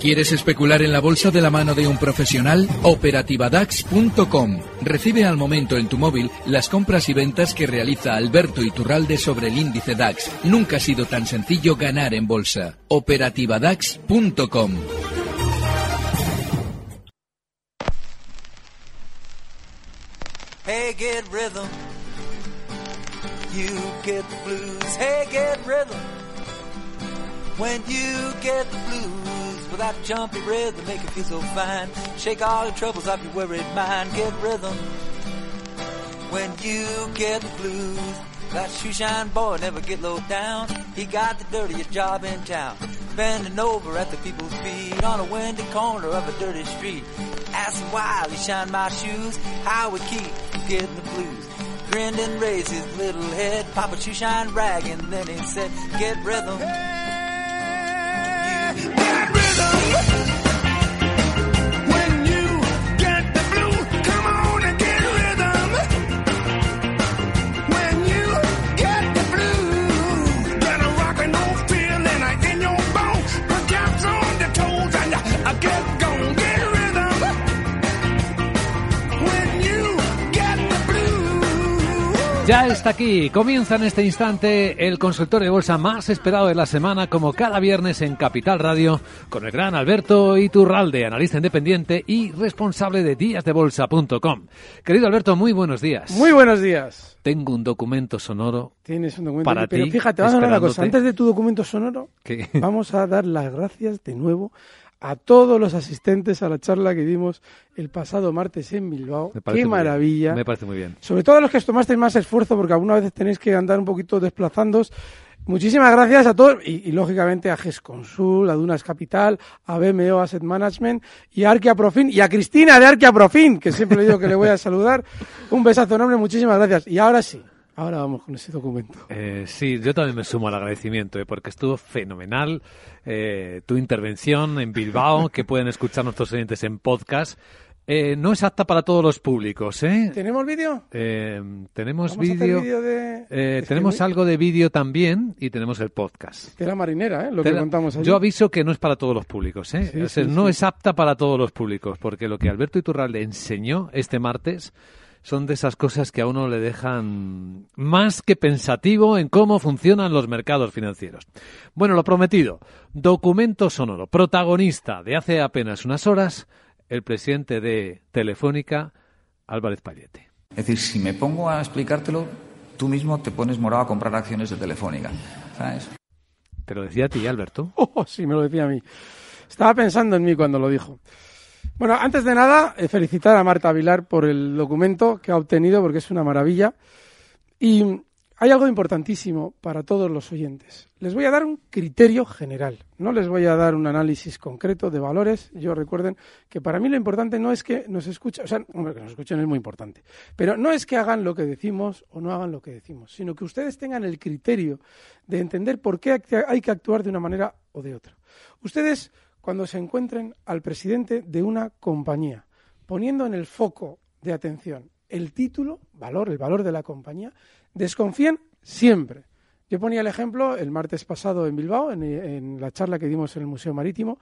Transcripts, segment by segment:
¿Quieres especular en la bolsa de la mano de un profesional? Operativadax.com. Recibe al momento en tu móvil las compras y ventas que realiza Alberto Iturralde sobre el índice DAX. Nunca ha sido tan sencillo ganar en bolsa. Operativadax.com. Hey, get rhythm. You get blues. Hey, get rhythm. When you get the blues, without a jumpy rhythm, make you feel so fine. Shake all your troubles off your worried mind. Get rhythm. When you get the blues, that shoe shine boy never get low down. He got the dirtiest job in town. Bending over at the people's feet on a windy corner of a dirty street. Asking why he shine my shoes, how we keep getting the blues. Grinned and raised his little head, Papa shoe shine rag, and then he said, get rhythm. Get Ya está aquí, comienza en este instante el consultorio de bolsa más esperado de la semana, como cada viernes en Capital Radio, con el gran Alberto Iturralde, analista independiente y responsable de díasdebolsa.com. Querido Alberto, muy buenos días. Muy buenos días. Tengo un documento sonoro Tienes un documento. Para pero ti, fíjate, vamos a hacer una cosa. Antes de tu documento sonoro, que vamos a dar las gracias de nuevo a todos los asistentes a la charla que dimos el pasado martes en Bilbao. me parece Qué bien. maravilla. Me parece muy bien. Sobre todo a los que os tomasteis más esfuerzo, porque alguna vez tenéis que andar un poquito desplazándos. Muchísimas gracias a todos y, y, lógicamente a GES Consul, a Dunas Capital, a BMO Asset Management y a Arquia Profin y a Cristina de Arquia Profin, que siempre le digo que le voy a saludar. Un besazo enorme, muchísimas gracias. Y ahora sí, ahora vamos con ese documento. Eh, sí, yo también me sumo al agradecimiento, eh, porque estuvo fenomenal eh, tu intervención en Bilbao, que pueden escuchar nuestros oyentes en podcast. Eh, no es apta para todos los públicos, ¿eh? ¿Tenemos vídeo? Eh, tenemos vídeo. de... eh, que tenemos muy- algo de vídeo también y tenemos el podcast. Tela marinera, ¿eh? Lo que Tela- contamos allí. Yo aviso que no es para todos los públicos, ¿eh? Sí, O sea, sí, no sí. es apta para todos los públicos, porque lo que Alberto Iturralde enseñó este martes son de esas cosas que a uno le dejan más que pensativo en cómo funcionan los mercados financieros. Bueno, lo prometido, documento sonoro, protagonista de hace apenas unas horas, el presidente de Telefónica, Álvarez Pallete. Es decir, si me pongo a explicártelo, tú mismo te pones morado a comprar acciones de Telefónica. ¿Sabes? Te lo decía a ti, Alberto. Oh, sí, me lo decía a mí. Estaba pensando en mí cuando lo dijo. Bueno, antes de nada, eh, felicitar a Marta Vilar por el documento que ha obtenido, porque es una maravilla. Y hay algo importantísimo para todos los oyentes. Les voy a dar un criterio general. No les voy a dar un análisis concreto de valores. Yo recuerden que para mí lo importante no es que nos escuchen, o sea, hombre, que nos escuchen es muy importante, pero no es que hagan lo que decimos o no hagan lo que decimos, sino que ustedes tengan el criterio de entender por qué hay que actuar de una manera o de otra. Ustedes, cuando se encuentren al presidente de una compañía, poniendo en el foco de atención el título, valor, el valor de la compañía, desconfíen siempre. Yo ponía el ejemplo el martes pasado en Bilbao, en, la charla que dimos en el Museo Marítimo,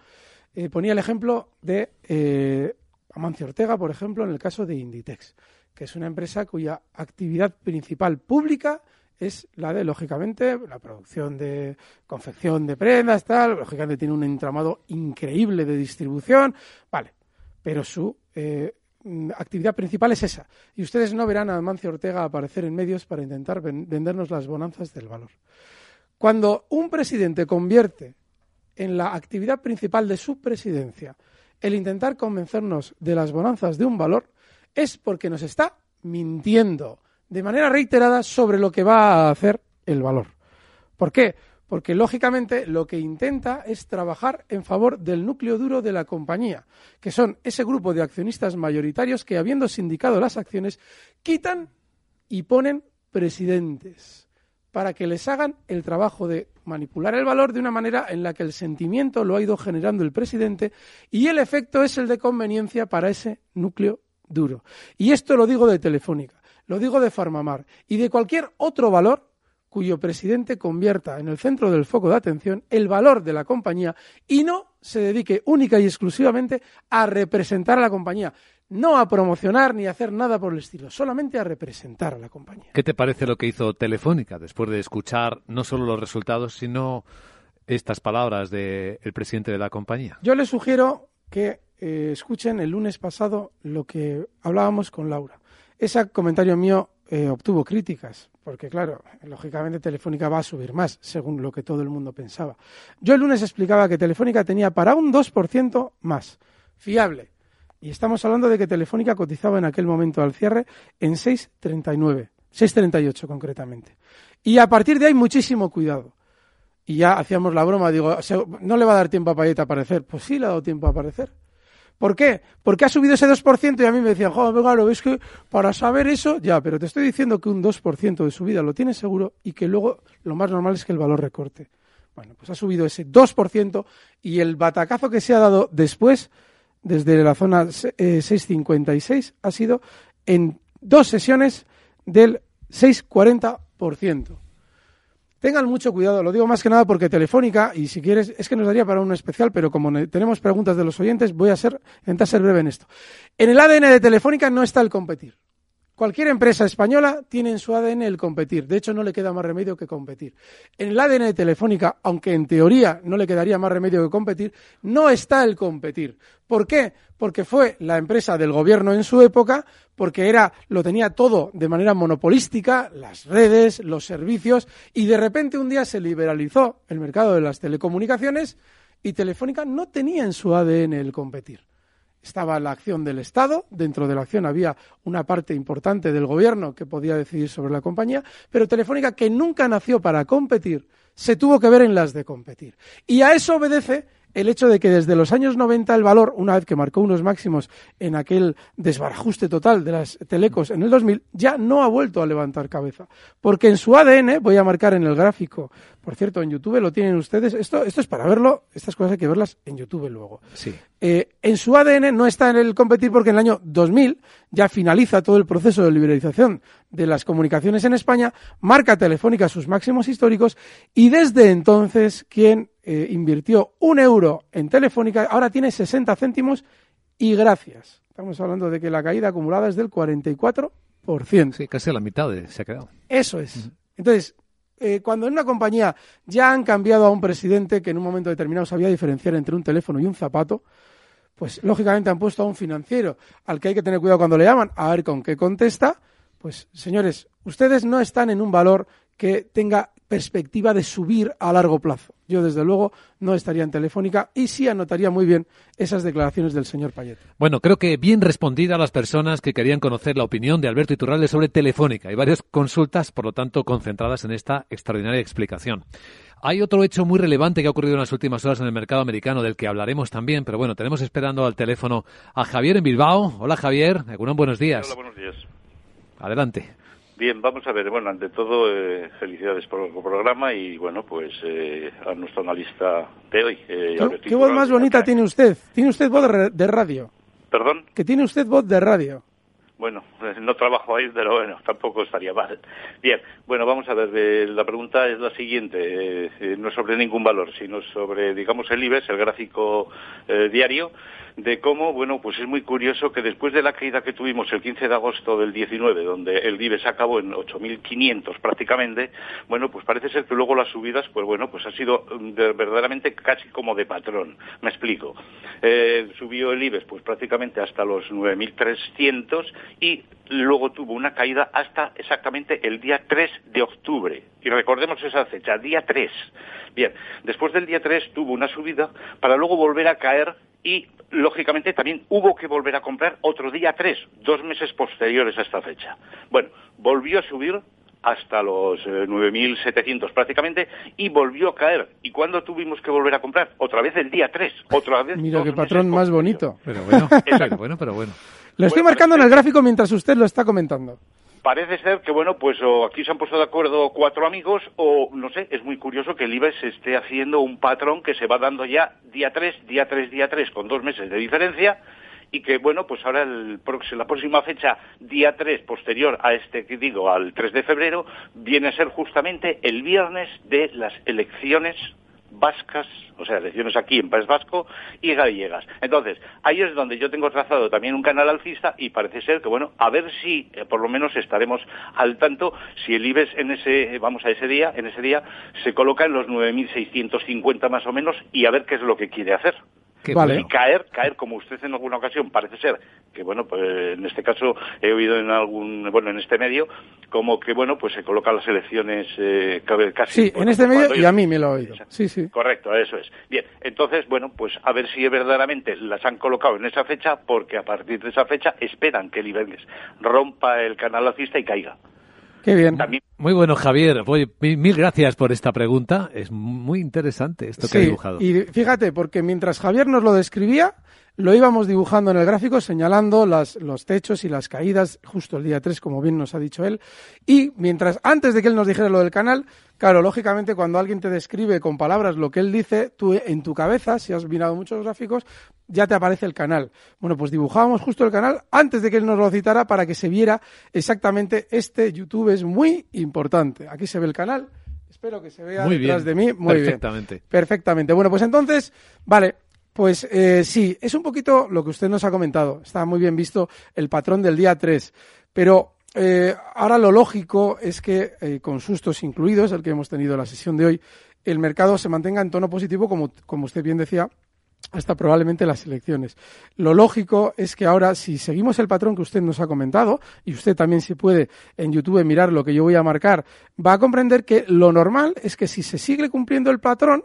eh, ponía el ejemplo de eh, Amancio Ortega, por ejemplo, en el caso de Inditex, que es una empresa cuya actividad principal pública es la de, lógicamente, la producción de confección de prendas, tal, lógicamente tiene un entramado increíble de distribución, vale, pero su eh, actividad principal es esa. Y ustedes no verán a Amancio Ortega aparecer en medios para intentar ven- vendernos las bonanzas del valor. Cuando un presidente convierte en la actividad principal de su presidencia el intentar convencernos de las bonanzas de un valor, es porque nos está mintiendo de manera reiterada sobre lo que va a hacer el valor. ¿Por qué? porque lógicamente lo que intenta es trabajar en favor del núcleo duro de la compañía, que son ese grupo de accionistas mayoritarios que, habiendo sindicado las acciones, quitan y ponen presidentes para que les hagan el trabajo de manipular el valor de una manera en la que el sentimiento lo ha ido generando el presidente y el efecto es el de conveniencia para ese núcleo duro. Y esto lo digo de Telefónica, lo digo de Farmamar y de cualquier otro valor cuyo presidente convierta en el centro del foco de atención el valor de la compañía y no se dedique única y exclusivamente a representar a la compañía no a promocionar ni a hacer nada por el estilo, solamente a representar a la compañía. ¿Qué te parece lo que hizo Telefónica después de escuchar no solo los resultados, sino estas palabras del presidente de la compañía? Yo les sugiero que eh, escuchen el lunes pasado lo que hablábamos con Laura. Ese comentario mío eh, obtuvo críticas, porque claro, lógicamente Telefónica va a subir más, según lo que todo el mundo pensaba. Yo el lunes explicaba que Telefónica tenía para un 2% más, fiable, y estamos hablando de que Telefónica cotizaba en aquel momento al cierre en 6,39, 6,38 concretamente. Y a partir de ahí muchísimo cuidado. Y ya hacíamos la broma, digo, no le va a dar tiempo a Payet a aparecer. Pues sí le ha dado tiempo a aparecer. ¿Por qué? Porque ha subido ese 2% y a mí me decían, joder, lo ves que para saber eso, ya, pero te estoy diciendo que un 2% de subida lo tienes seguro y que luego lo más normal es que el valor recorte. Bueno, pues ha subido ese 2% y el batacazo que se ha dado después desde la zona 6,56 eh, ha sido en dos sesiones del 6,40%. Tengan mucho cuidado, lo digo más que nada porque Telefónica, y si quieres, es que nos daría para un especial, pero como tenemos preguntas de los oyentes, voy a ser, intentar ser breve en esto. En el ADN de Telefónica no está el competir. Cualquier empresa española tiene en su ADN el competir. De hecho, no le queda más remedio que competir. En el ADN de Telefónica, aunque en teoría no le quedaría más remedio que competir, no está el competir. ¿Por qué? Porque fue la empresa del gobierno en su época, porque era, lo tenía todo de manera monopolística, las redes, los servicios, y de repente un día se liberalizó el mercado de las telecomunicaciones y Telefónica no tenía en su ADN el competir estaba la acción del Estado, dentro de la acción había una parte importante del gobierno que podía decidir sobre la compañía, pero Telefónica, que nunca nació para competir, se tuvo que ver en las de competir. Y a eso obedece el hecho de que desde los años 90 el valor, una vez que marcó unos máximos en aquel desbarajuste total de las telecos en el 2000, ya no ha vuelto a levantar cabeza. Porque en su ADN, voy a marcar en el gráfico, por cierto, en YouTube lo tienen ustedes, esto, esto es para verlo, estas cosas hay que verlas en YouTube luego. Sí. Eh, en su ADN no está en el competir porque en el año 2000 ya finaliza todo el proceso de liberalización de las comunicaciones en España, marca Telefónica sus máximos históricos y desde entonces quien eh, invirtió un euro en Telefónica ahora tiene 60 céntimos y gracias. Estamos hablando de que la caída acumulada es del 44%. Sí, casi la mitad de, se ha quedado. Eso es. Entonces, eh, cuando en una compañía ya han cambiado a un presidente que en un momento determinado sabía diferenciar entre un teléfono y un zapato, pues lógicamente han puesto a un financiero al que hay que tener cuidado cuando le llaman, a ver con qué contesta. Pues señores, ustedes no están en un valor que tenga perspectiva de subir a largo plazo. Yo, desde luego, no estaría en Telefónica y sí anotaría muy bien esas declaraciones del señor Payet. Bueno, creo que bien respondida a las personas que querían conocer la opinión de Alberto Iturralde sobre Telefónica. Hay varias consultas, por lo tanto, concentradas en esta extraordinaria explicación. Hay otro hecho muy relevante que ha ocurrido en las últimas horas en el mercado americano, del que hablaremos también, pero bueno, tenemos esperando al teléfono a Javier en Bilbao. Hola Javier, buenos días. Hola, buenos días. Adelante. Bien, vamos a ver. Bueno, ante todo, eh, felicidades por el programa y, bueno, pues eh, a nuestro analista de hoy. Eh, ¿Qué, voz más bonita tiene usted? ¿Tiene usted voz de radio? ¿Perdón? Que tiene usted voz de radio. Bueno, no trabajo ahí, pero bueno, tampoco estaría mal. Bien, bueno, vamos a ver, la pregunta es la siguiente, no es sobre ningún valor, sino sobre, digamos, el IBEX, el gráfico diario, de cómo, bueno, pues es muy curioso que después de la caída que tuvimos el 15 de agosto del 19, donde el IBEX acabó en 8.500 prácticamente, bueno, pues parece ser que luego las subidas, pues bueno, pues ha sido mm, verdaderamente casi como de patrón. Me explico. Eh, subió el IBEX pues prácticamente hasta los 9.300 y luego tuvo una caída hasta exactamente el día 3 de octubre. Y recordemos esa fecha, día 3. Bien, después del día 3 tuvo una subida para luego volver a caer y lógicamente también hubo que volver a comprar otro día tres, dos meses posteriores a esta fecha. Bueno, volvió a subir hasta los eh, 9.700 prácticamente y volvió a caer. ¿Y cuándo tuvimos que volver a comprar? Otra vez el día 3, otra vez. Mira qué patrón más bonito. Pero bueno, pero bueno, pero bueno. Lo estoy Bueno, marcando en el gráfico mientras usted lo está comentando. Parece ser que, bueno, pues o aquí se han puesto de acuerdo cuatro amigos o, no sé, es muy curioso que el IBEX esté haciendo un patrón que se va dando ya día 3, día 3, día 3, con dos meses de diferencia y que, bueno, pues ahora el, la próxima fecha, día 3, posterior a este, que digo, al 3 de febrero, viene a ser justamente el viernes de las elecciones vascas, o sea, elecciones aquí en País Vasco y gallegas. Entonces, ahí es donde yo tengo trazado también un canal alcista y parece ser que, bueno, a ver si eh, por lo menos estaremos al tanto si el IBEX en ese, eh, vamos a ese día, en ese día se coloca en los 9.650 más o menos y a ver qué es lo que quiere hacer. Qué Vale. Y caer, caer como usted en alguna ocasión parece ser que bueno, pues en este caso he oído en algún, bueno, en este medio como que bueno, pues se colocan las elecciones eh, cabe- casi. Sí, bueno, en este medio y a mí me lo he oído. Sí, sí. Correcto, eso es. Bien, entonces, bueno, pues a ver si verdaderamente las han colocado en esa fecha, porque a partir de esa fecha esperan que el IBEX rompa el canal alcista y caiga. Qué bien. También Muy bueno, Javier. Mil, gracias por esta pregunta. Es muy interesante esto que ha dibujado. y fíjate, porque mientras Javier nos lo describía, lo íbamos dibujando en el gráfico señalando las, los techos y las caídas justo el día 3, como bien nos ha dicho él. Y mientras, antes de que él nos dijera lo del canal, claro, lógicamente cuando alguien te describe con palabras lo que él dice, tú en tu cabeza, si has mirado muchos gráficos, ya te aparece el canal. Bueno, pues dibujábamos justo el canal antes de que él nos lo citara para que se viera exactamente este YouTube es muy importante. Aquí se ve el canal. Espero que se vea Muy detrás bien, de mí. Muy bien. perfectamente. Perfectamente. Bueno, pues entonces, vale, pues eh, sí, es un poquito lo que usted nos ha comentado. Está muy bien visto el patrón del día 3. Pero eh, ahora lo lógico es que, eh, con sustos incluidos, el que hemos tenido la sesión de hoy, el mercado se mantenga en tono positivo, como, como usted bien decía, hasta probablemente las elecciones. Lo lógico es que ahora, si seguimos el patrón que usted nos ha comentado, y usted también si puede en YouTube mirar lo que yo voy a marcar, va a comprender que lo normal es que si se sigue cumpliendo el patrón,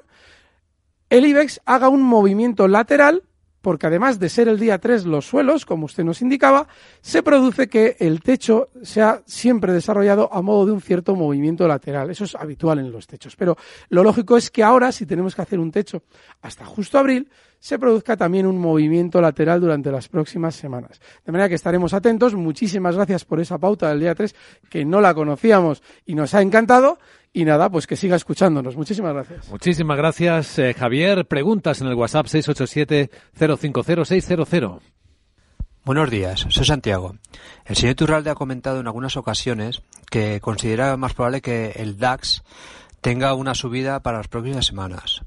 el IBEX haga un movimiento lateral, porque además de ser el día 3 los suelos, como usted nos indicaba, se produce que el techo sea siempre desarrollado a modo de un cierto movimiento lateral. Eso es habitual en los techos. Pero lo lógico es que ahora, si tenemos que hacer un techo hasta justo abril, se produzca también un movimiento lateral durante las próximas semanas. De manera que estaremos atentos. Muchísimas gracias por esa pauta del día 3, que no la conocíamos y nos ha encantado. Y nada, pues que siga escuchándonos. Muchísimas gracias. Muchísimas gracias, eh, Javier. Preguntas en el WhatsApp 687-050-600. Buenos días, soy Santiago. El señor Turralde ha comentado en algunas ocasiones que considera más probable que el DAX tenga una subida para las próximas semanas.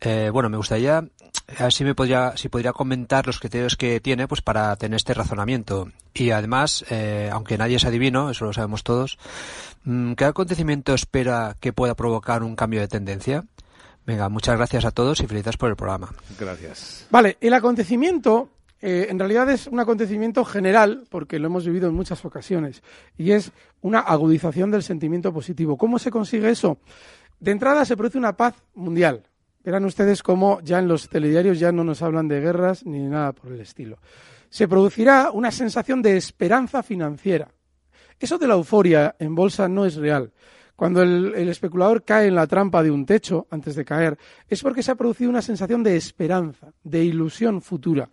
Eh, bueno, me gustaría, a ver si me podría, si podría comentar los criterios que tiene, pues para tener este razonamiento. Y además, eh, aunque nadie es adivino, eso lo sabemos todos, mm, ¿qué acontecimiento espera que pueda provocar un cambio de tendencia? Venga, muchas gracias a todos y felicidades por el programa. Gracias. Vale, el acontecimiento eh, en realidad es un acontecimiento general, porque lo hemos vivido en muchas ocasiones, y es una agudización del sentimiento positivo. ¿Cómo se consigue eso? De entrada se produce una paz mundial. Verán ustedes cómo ya en los telediarios ya no nos hablan de guerras ni nada por el estilo. Se producirá una sensación de esperanza financiera. Eso de la euforia en bolsa no es real. Cuando el, el, especulador cae en la trampa de un techo antes de caer, es porque se ha producido una sensación de esperanza, de ilusión futura.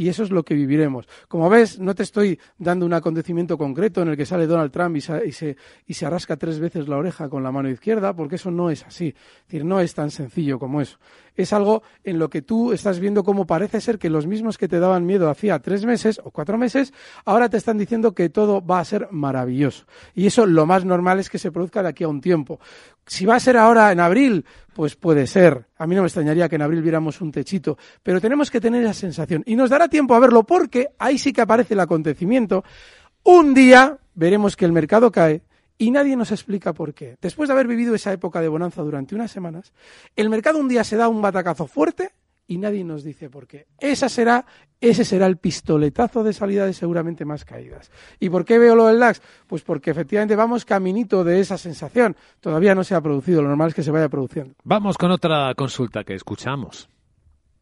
Y eso es lo que viviremos. Como ves, no te estoy dando un acontecimiento concreto en el que sale Donald Trump y se, y se, y se arrasca tres veces la oreja con la mano izquierda, porque eso no es así. Es decir, no es tan sencillo como eso. Es algo en lo que tú estás viendo cómo parece ser que los mismos que te daban miedo hacía tres meses o cuatro meses, ahora te están diciendo que todo va a ser maravilloso. Y eso lo más normal es que se produzca de aquí a un tiempo. Si va a ser ahora en abril, pues puede ser. A mí no me extrañaría que en abril viéramos un techito, pero tenemos que tener esa sensación. Y nos dará tiempo a verlo porque ahí sí que aparece el acontecimiento. Un día veremos que el mercado cae y nadie nos explica por qué. Después de haber vivido esa época de bonanza durante unas semanas, el mercado un día se da un batacazo fuerte y nadie nos dice por qué. Esa será, ese será el pistoletazo de salida de seguramente más caídas. ¿Y por qué veo lo del DAX? Pues porque efectivamente vamos caminito de esa sensación. Todavía no se ha producido, lo normal es que se vaya produciendo. Vamos con otra consulta que escuchamos.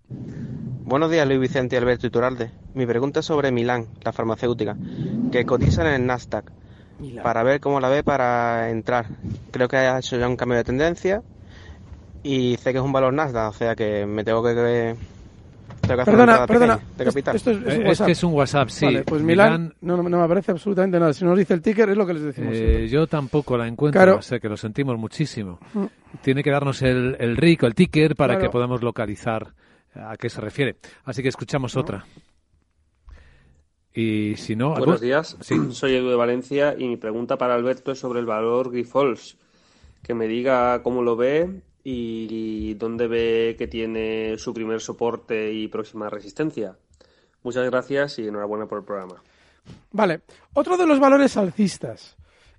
Buenos días, Luis Vicente y Alberto Iturralde. Mi pregunta es sobre Milán, la farmacéutica, que cotizan en el Nasdaq. Para ver cómo la ve para entrar. Creo que ha hecho ya un cambio de tendencia y sé que es un valor Nasdaq, o sea que me tengo que... tengo que hacer una Perdona, entrada perdona. pequeña, de capital. Esto es, es un Eh, es WhatsApp. que es un WhatsApp, sí. Vale, pues Milán, no, no, no me aparece absolutamente nada. Si nos dice el ticker, es lo que les decimos. Eh, yo tampoco la encuentro, Claro. o sea que lo sentimos muchísimo. Mm. Tiene que darnos el, el RIC o el ticker para Claro. que podamos localizar a qué se refiere. Así que escuchamos otra. Y si no... Buenos algún- días, Sí. soy Edu de Valencia y mi pregunta para Alberto es sobre el valor Grifols. Que me diga cómo lo ve y dónde ve que tiene su primer soporte y próxima resistencia. Muchas gracias y enhorabuena por el programa. Vale, otro de los valores alcistas.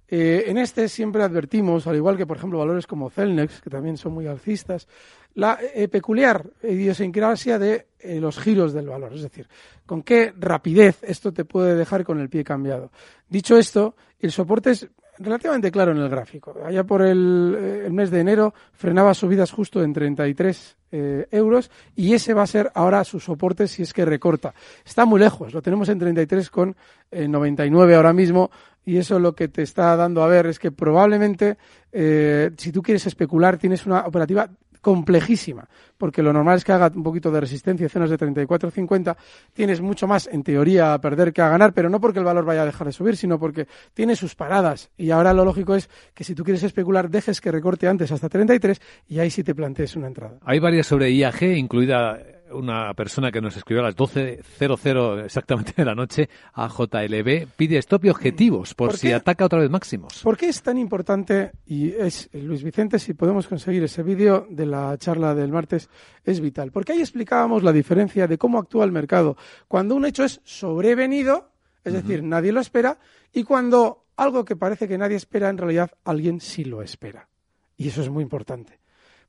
Eh, en este siempre advertimos, al igual que por ejemplo valores como Celnex, que también son muy alcistas, la eh, peculiar idiosincrasia de eh, los giros del valor, es decir, con qué rapidez esto te puede dejar con el pie cambiado. Dicho esto, el soporte es relativamente claro en el gráfico. Allá por el, eh, mes de enero frenaba subidas justo en 33 eh, euros y ese va a ser ahora su soporte si es que recorta. Está muy lejos, lo tenemos en 33 con eh, 99 ahora mismo y eso lo que te está dando a ver es que probablemente si tú quieres especular tienes una operativa complejísima, porque lo normal es que haga un poquito de resistencia y zonas de 34-50, tienes mucho más en teoría a perder que a ganar, pero no porque el valor vaya a dejar de subir, sino porque tiene sus paradas. Y ahora lo lógico es que si tú quieres especular, dejes que recorte antes hasta 33 y ahí sí te plantees una entrada. Hay varias sobre IAG, incluida una persona que nos escribió a las 12.00 exactamente de la noche a JLB. Pide stop y objetivos por, ¿Por si ataca otra vez máximos. ¿Por qué es tan importante? Y es eh, Luis Vicente, si podemos conseguir ese vídeo de la charla del martes, es vital. Porque ahí explicábamos la diferencia de cómo actúa el mercado. Cuando un hecho es sobrevenido, es decir, nadie lo espera, y cuando algo que parece que nadie espera, en realidad alguien sí lo espera. Y eso es muy importante.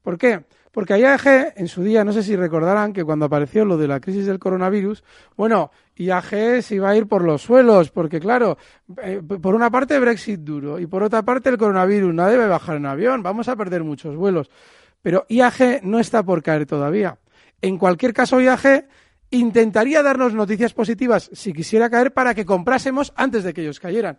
¿Por qué? Porque IAG en su día, no sé si recordarán que cuando apareció lo de la crisis del coronavirus, bueno, IAG se iba a ir por los suelos, porque claro, eh, por una parte Brexit duro y por otra parte el coronavirus, nadie va a bajar en avión, vamos a perder muchos vuelos. Pero IAG no está por caer todavía. En cualquier caso, IAG intentaría darnos noticias positivas si quisiera caer para que comprásemos antes de que ellos cayeran.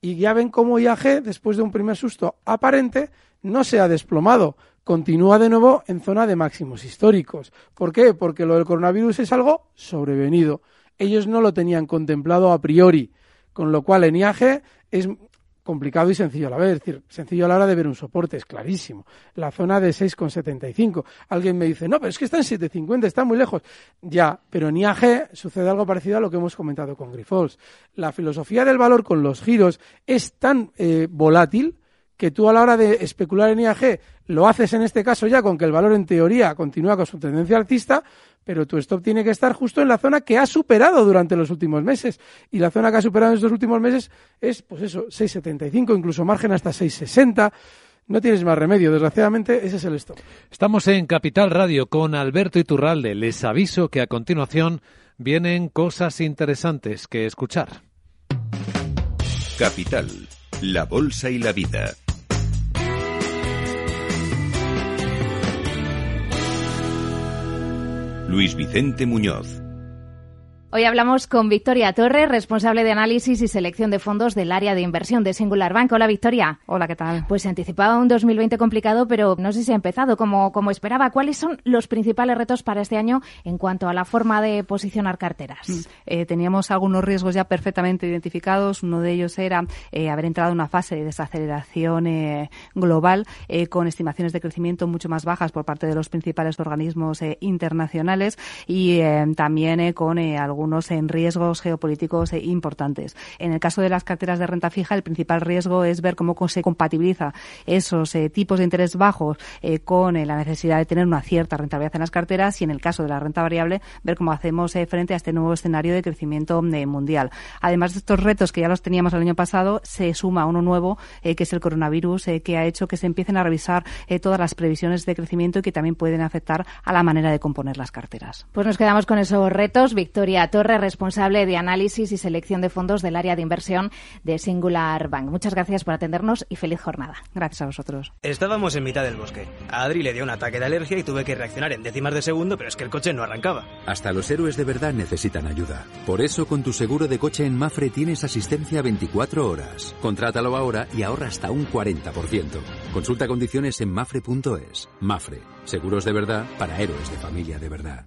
Y ya ven cómo IAG, después de un primer susto aparente, no se ha desplomado. Continúa de nuevo en zona de máximos históricos. ¿Por qué? Porque lo del coronavirus es algo sobrevenido. Ellos no lo tenían contemplado a priori. Con lo cual en IAG es complicado y sencillo a la vez. Es decir, sencillo a la hora de ver un soporte, es clarísimo. La zona de 6,75. Alguien me dice, no, pero es que está en 7,50, está muy lejos. Ya, pero en IAG sucede algo parecido a lo que hemos comentado con Grifols. La filosofía del valor con los giros es tan eh, volátil que tú a la hora de especular en IAG lo haces en este caso ya con que el valor en teoría continúa con su tendencia alcista, pero tu stop tiene que estar justo en la zona que ha superado durante los últimos meses. Y la zona que ha superado en estos últimos meses es, pues eso, 6,75, incluso margen hasta 6,60. No tienes más remedio, desgraciadamente, ese es el stop. Estamos en Capital Radio con Alberto Iturralde. Les aviso que a continuación vienen cosas interesantes que escuchar. Capital, la bolsa y la vida. Luis Vicente Muñoz. Hoy hablamos con Victoria Torres, responsable de análisis y selección de fondos del área de inversión de Singular Bank. Hola, Victoria. Hola, ¿qué tal? Pues se anticipaba un 2020 complicado, pero no sé si ha empezado como, como esperaba. ¿Cuáles son los principales retos para este año en cuanto a la forma de posicionar carteras? Eh, teníamos algunos riesgos ya perfectamente identificados. Uno de ellos era eh, haber entrado en una fase de desaceleración eh, global eh, con estimaciones de crecimiento mucho más bajas por parte de los principales organismos internacionales y también con eh, algunos en riesgos geopolíticos eh, importantes. En el caso de las carteras de renta fija, el principal riesgo es ver cómo se compatibiliza esos eh, tipos de interés bajos eh, con eh, la necesidad de tener una cierta rentabilidad en las carteras y en el caso de la renta variable, ver cómo hacemos frente a este nuevo escenario de crecimiento mundial. Además de estos retos que ya los teníamos el año pasado, se suma uno nuevo, que es el coronavirus, que ha hecho que se empiecen a revisar todas las previsiones de crecimiento y que también pueden afectar a la manera de componer las carteras. Pues nos quedamos con esos retos. Victoria Torre, responsable de análisis y selección de fondos del área de inversión de Singular Bank. Muchas gracias por atendernos y feliz jornada. Gracias a vosotros. Estábamos en mitad del bosque. A Adri le dio un ataque de alergia y tuve que reaccionar en décimas de segundo, pero es que el coche no arrancaba. Hasta los héroes de verdad necesitan ayuda. Por eso, con tu seguro de coche en Mafre tienes asistencia 24 horas. Contrátalo ahora y ahorra hasta un 40%. Consulta condiciones en mafre.es. Mafre, seguros de verdad para héroes de familia de verdad.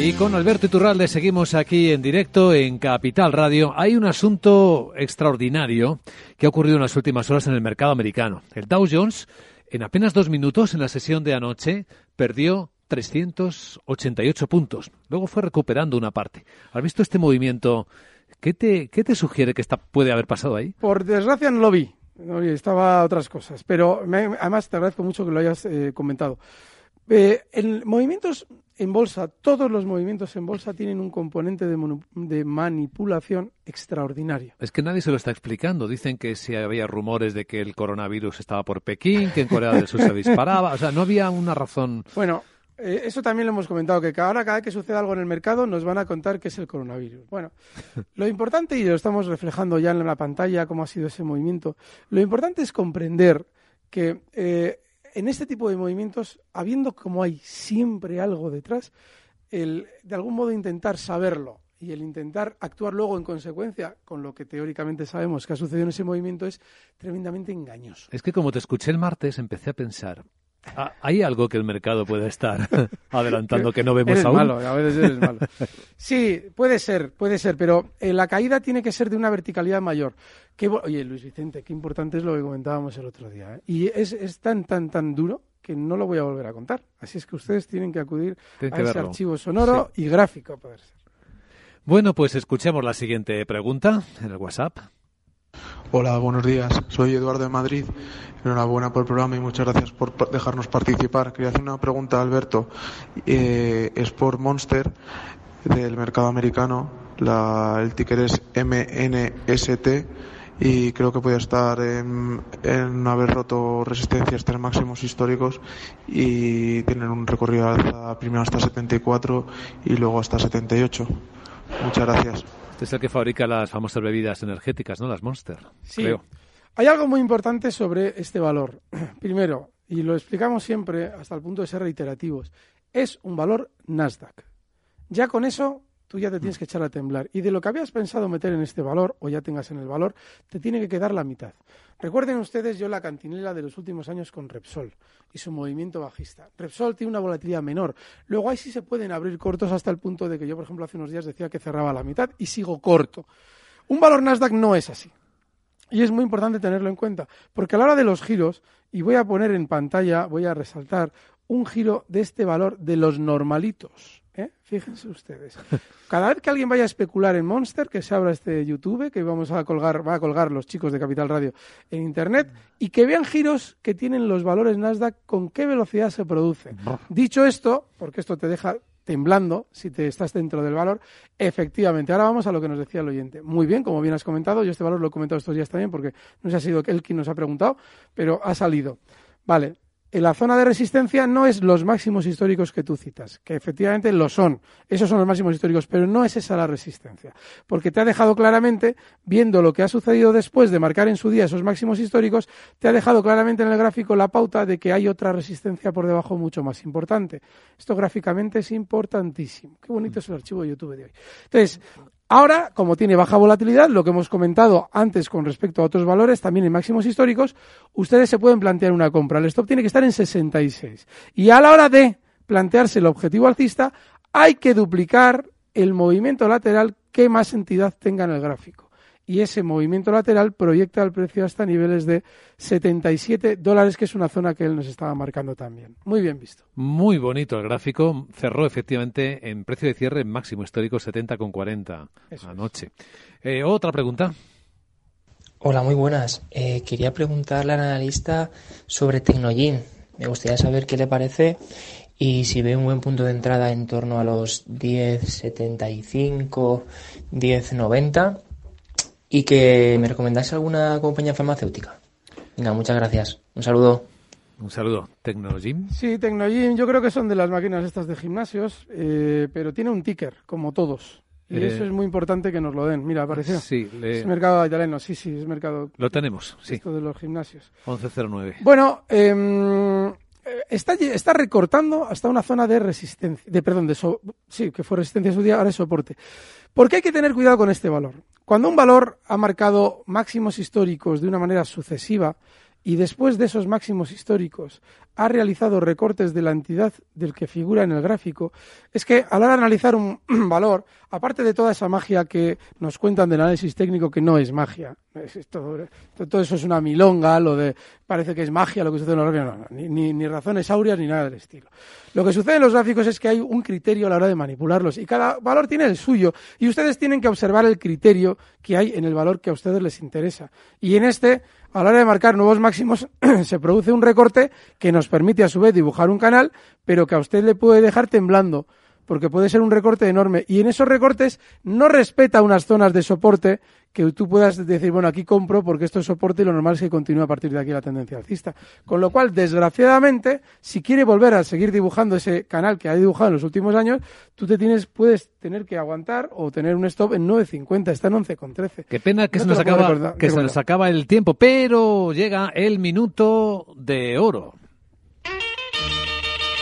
Y con Alberto Iturralde seguimos aquí en directo en Capital Radio. Hay un asunto extraordinario que ha ocurrido en las últimas horas en el mercado americano. El Dow Jones, en apenas dos minutos en la sesión de anoche, perdió 388 puntos. Luego fue recuperando una parte. ¿Has visto este movimiento? ¿Qué te, qué te sugiere que está, puede haber pasado ahí? Por desgracia no lo vi. No, estaba otras cosas. Pero además te agradezco mucho que lo hayas eh, comentado. Eh, en movimientos en bolsa, todos los movimientos en bolsa tienen un componente de, manipulación extraordinario. Es que nadie se lo está explicando. Dicen que si había rumores de que el coronavirus estaba por Pekín, que en Corea del Sur se disparaba. O sea, no había una razón. Bueno, eh, eso también lo hemos comentado, que ahora cada vez que sucede algo en el mercado nos van a contar qué es el coronavirus. Bueno, lo importante, y lo estamos reflejando ya en la pantalla, cómo ha sido ese movimiento, lo importante es comprender que eh, en este tipo de movimientos, habiendo como hay siempre algo detrás, el de algún modo intentar saberlo y el intentar actuar luego en consecuencia con lo que teóricamente sabemos que ha sucedido en ese movimiento es tremendamente engañoso. Es que como te escuché el martes, empecé a pensar. "Ah, ¿Hay algo que el mercado puede estar adelantando que no vemos Eres aún? malo, a veces eres malo. Sí, puede ser, puede ser, pero eh, la caída tiene que ser de una verticalidad mayor. Qué Oye, Luis Vicente, qué importante es lo que comentábamos el otro día. ¿eh? Y es, es tan, tan, tan duro que no lo voy a volver a contar. Así es que ustedes tienen que acudir a que ese verlo. archivo sonoro y gráfico. a poder ser. Bueno, pues escuchemos la siguiente pregunta en el WhatsApp. Hola, buenos días. Soy Eduardo de Madrid. Enhorabuena por el programa y muchas gracias por dejarnos participar. Quería hacer una pregunta Alberto. Eh, es por Monster del mercado americano. La- el ticker es MNST y creo que puede estar en, haber roto resistencias tres máximos históricos y tienen un recorrido al alza primero hasta 74 y luego hasta 78. Muchas gracias. Este es el que fabrica las famosas bebidas energéticas, ¿no? Las Monster, Sí. creo. Hay algo muy importante sobre este valor. Primero, y lo explicamos siempre hasta el punto de ser reiterativos, es un valor Nasdaq. Ya con eso tú ya te tienes que echar a temblar. Y de lo que habías pensado meter en este valor, o ya tengas en el valor, te tiene que quedar la mitad. Recuerden ustedes yo la cantinela de los últimos años con Repsol y su movimiento bajista. Repsol tiene una volatilidad menor. Luego ahí sí se pueden abrir cortos hasta el punto de que yo, por ejemplo, hace unos días decía que cerraba la mitad y sigo corto. Un valor Nasdaq no es así. Y es muy importante tenerlo en cuenta, porque a la hora de los giros, y voy a poner en pantalla, voy a resaltar un giro de este valor de los normalitos. ¿Eh? Fíjense ustedes. Cada vez que alguien vaya a especular en Monster, que se abra este YouTube, que vamos a colgar, va a colgar los chicos de Capital Radio en Internet, y que vean giros que tienen los valores Nasdaq, con qué velocidad se producen. Dicho esto, porque esto te deja temblando si te estás dentro del valor. Efectivamente, ahora vamos a lo que nos decía el oyente. Muy bien, como bien has comentado, yo este valor lo he comentado estos días también porque no se ha sido él quien nos ha preguntado, pero ha salido. Vale, en la zona de resistencia no es los máximos históricos que tú citas, que efectivamente lo son, esos son los máximos históricos, pero no es esa la resistencia, porque te ha dejado claramente, viendo lo que ha sucedido después de marcar en su día esos máximos históricos, te ha dejado claramente en el gráfico la pauta de que hay otra resistencia por debajo mucho más importante. Esto gráficamente es importantísimo. Qué bonito es el archivo de YouTube de hoy. Entonces, Ahora, como tiene baja volatilidad, lo que hemos comentado antes con respecto a otros valores, también en máximos históricos, ustedes se pueden plantear una compra. El stop tiene que estar en 66. Y a la hora de plantearse el objetivo alcista, hay que duplicar el movimiento lateral que más entidad tenga en el gráfico. Y ese movimiento lateral proyecta el precio hasta niveles de 77 dólares, que es una zona que él nos estaba marcando también. Muy bien visto. Muy bonito el gráfico. Cerró efectivamente en precio de cierre máximo histórico 70,40 anoche. Eh, Otra pregunta. Hola, muy buenas. Eh, quería preguntarle al analista sobre Tecnogin. Me gustaría saber qué le parece y si ve un buen punto de entrada en torno a los 10.75, 10.90 y que me recomendase alguna compañía farmacéutica. Venga, muchas gracias. Un saludo. Un saludo. ¿Tecnogym? Sí, Tecnogym, yo creo que son de las máquinas estas de gimnasios, eh, pero tiene un ticker, como todos. Y Eh, eso es muy importante que nos lo den. Mira, apareció. Sí, le- Es mercado italiano, sí, sí, es mercado. Lo tenemos, sí. Esto de los gimnasios. 1109. Bueno, eh, está, lle- está recortando hasta una zona de resistencia, de perdón, de so- sí, que fue resistencia su día, ahora es soporte. ¿Por qué hay que tener cuidado con este valor? Cuando un valor ha marcado máximos históricos de una manera sucesiva y después de esos máximos históricos ha realizado recortes de la entidad del que figura en el gráfico, es que a la hora de analizar un valor, aparte de toda esa magia que nos cuentan del análisis técnico, que no es magia, todo, eso es una milonga, lo de parece que es magia lo que sucede en los gráficos, no, no, ni, ni razones áureas ni nada del estilo. Lo que sucede en los gráficos es que hay un criterio a la hora de manipularlos y cada valor tiene el suyo y ustedes tienen que observar el criterio que hay en el valor que a ustedes les interesa. Y en este, a la hora de marcar nuevos máximos, se produce un recorte que nos permite a su vez dibujar un canal, pero que a usted le puede dejar temblando porque puede ser un recorte enorme y en esos recortes no respeta unas zonas de soporte que tú puedas decir, bueno, aquí compro porque esto es soporte y lo normal es que continúe a partir de aquí la tendencia alcista. Con lo cual, desgraciadamente, si quiere volver a seguir dibujando ese canal que ha dibujado en los últimos años, tú te tienes, puedes tener que aguantar o tener un stop en 9.50, está en 11,13. Qué pena que, No se, nos acaba, recordar- que se nos acaba el tiempo, pero llega el minuto de oro.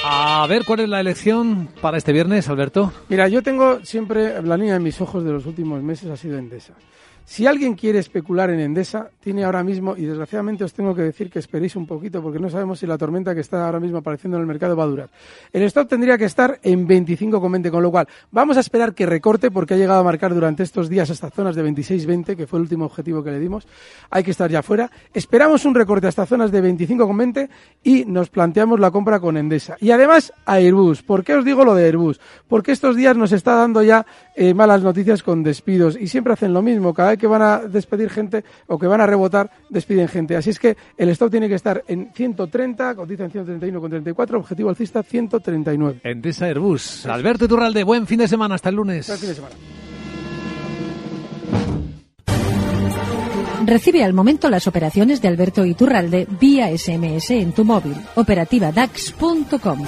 A ver, ¿cuál es la elección para este viernes, Alberto? Mira, yo tengo siempre la línea en mis ojos de los últimos meses ha sido Endesa. Si alguien quiere especular en Endesa, tiene ahora mismo, y desgraciadamente os tengo que decir que esperéis un poquito porque no sabemos si la tormenta que está ahora mismo apareciendo en el mercado va a durar. El stop tendría que estar en 25,20, con lo cual vamos a esperar que recorte porque ha llegado a marcar durante estos días hasta zonas de 26,20, que fue el último objetivo que le dimos. Hay que estar ya fuera. Esperamos un recorte hasta zonas de 25,20 y nos planteamos la compra con Endesa. Y además Airbus. ¿Por qué os digo lo de Airbus? Porque estos días nos está dando ya eh, malas noticias con despidos y siempre hacen lo mismo. Cada que van a despedir gente o que van a rebotar, despiden gente. Así es que el stop tiene que estar en 130, cotiza en 131,34, objetivo alcista 139. Endesa Airbus. Alberto Iturralde, buen fin de semana, hasta el lunes. Buen fin de semana. Recibe al momento las operaciones de Alberto Iturralde vía SMS en tu móvil. Operativa DAX.com.